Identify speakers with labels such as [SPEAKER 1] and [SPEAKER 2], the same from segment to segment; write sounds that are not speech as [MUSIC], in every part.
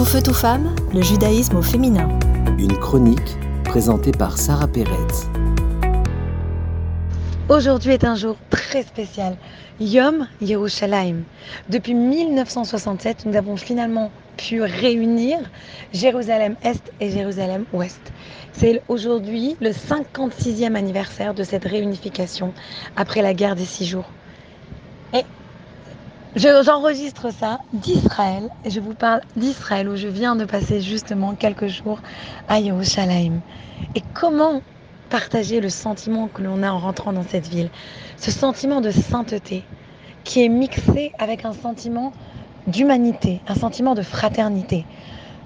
[SPEAKER 1] Tout feu, tout femme, le judaïsme au féminin.
[SPEAKER 2] Une chronique présentée par Sarah Perez.
[SPEAKER 3] Aujourd'hui est un jour très spécial, Yom Yerushalayim. Depuis 1967, nous avons finalement pu réunir Jérusalem-Est et Jérusalem-Ouest. C'est aujourd'hui le 56e anniversaire de cette réunification après la guerre des six jours. Et j'enregistre ça d'Israël et je vous parle d'Israël où je viens de passer justement quelques jours à Yerushalayim. Et comment partager le sentiment que l'on a en rentrant dans cette ville, ce sentiment de sainteté qui est mixé avec un sentiment d'humanité, un sentiment de fraternité.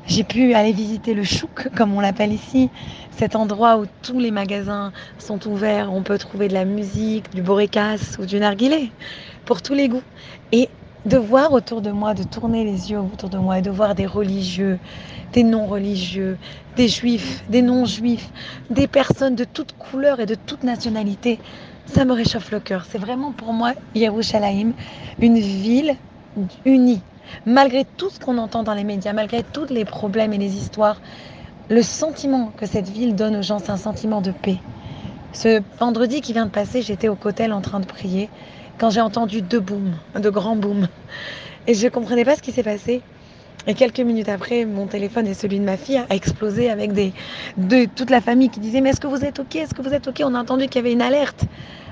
[SPEAKER 3] J'ai pu aller visiter le chouk, comme on l'appelle ici, cet endroit où tous les magasins sont ouverts, on peut trouver de la musique, du borékas ou du narguilé, pour tous les goûts. Et de voir autour de moi, de tourner les yeux autour de moi et de voir des religieux, des non-religieux, des juifs, des non-juifs, des personnes de toutes couleurs et de toutes nationalités, ça me réchauffe le cœur. C'est vraiment pour moi, Yerushalayim, une ville unie. Malgré tout ce qu'on entend dans les médias, malgré tous les problèmes et les histoires, le sentiment que cette ville donne aux gens, c'est un sentiment de paix. Ce vendredi qui vient de passer, j'étais au cotel en train de prier quand j'ai entendu deux booms, de grands booms. Et je ne comprenais pas ce qui s'est passé. Et quelques minutes après, mon téléphone et celui de ma fille a explosé avec des, de toute la famille qui disait Mais est-ce que vous êtes OK? Est-ce que vous êtes OK? On a entendu qu'il y avait une alerte.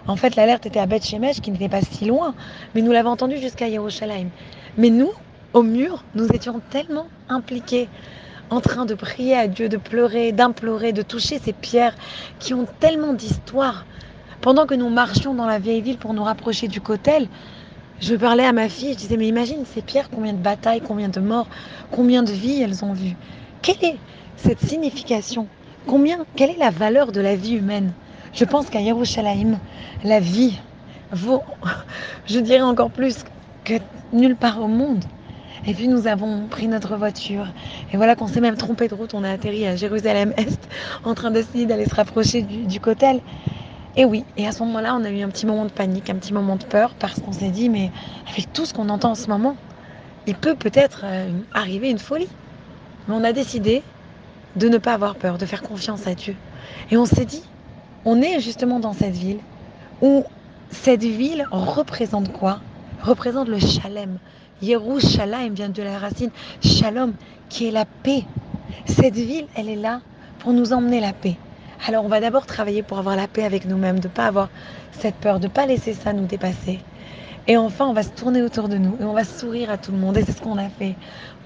[SPEAKER 3] En fait, l'alerte était à Beth Shemesh, qui n'était pas si loin, mais nous l'avons entendu jusqu'à Yerushalayim. Mais nous, au mur, nous étions tellement impliqués en train de prier à Dieu, de pleurer, d'implorer, de toucher ces pierres qui ont tellement d'histoire. Pendant que nous marchions dans la vieille ville pour nous rapprocher du cotel, je parlais à ma fille, je disais, mais imagine ces pierres, combien de batailles, combien de morts, combien de vies elles ont vues. Quelle est cette signification? Combien, Quelle est la valeur de la vie humaine? Je pense qu'à Yerushalayim, la vie vaut, [LAUGHS] je dirais encore plus que nulle part au monde. Et puis nous avons pris notre voiture. Et voilà qu'on s'est même trompé de route. On a atterri à Jérusalem-Est en train d'essayer d'aller se rapprocher du, du cotel. Et oui, et à ce moment-là, on a eu un petit moment de panique, un petit moment de peur, parce qu'on s'est dit, mais avec tout ce qu'on entend en ce moment, il peut peut-être euh, arriver une folie. Mais on a décidé de ne pas avoir peur, de faire confiance à Dieu. Et on s'est dit, on est justement dans cette ville où cette ville représente quoi? Représente le shalem. Yerushalayim vient de la racine shalom, qui est la paix. Cette ville, elle est là pour nous emmener la paix. Alors on va d'abord travailler pour avoir la paix avec nous-mêmes, de ne pas avoir cette peur, de ne pas laisser ça nous dépasser. Et enfin, on va se tourner autour de nous et on va sourire à tout le monde. Et c'est ce qu'on a fait.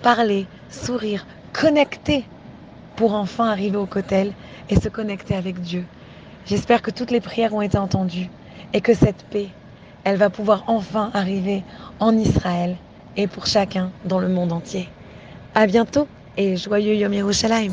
[SPEAKER 3] Parler, sourire, connecter pour enfin arriver au cotel et se connecter avec Dieu. J'espère que toutes les prières ont été entendues et que cette paix, elle va pouvoir enfin arriver en Israël et pour chacun dans le monde entier. À bientôt et joyeux Yom Yerushalayim.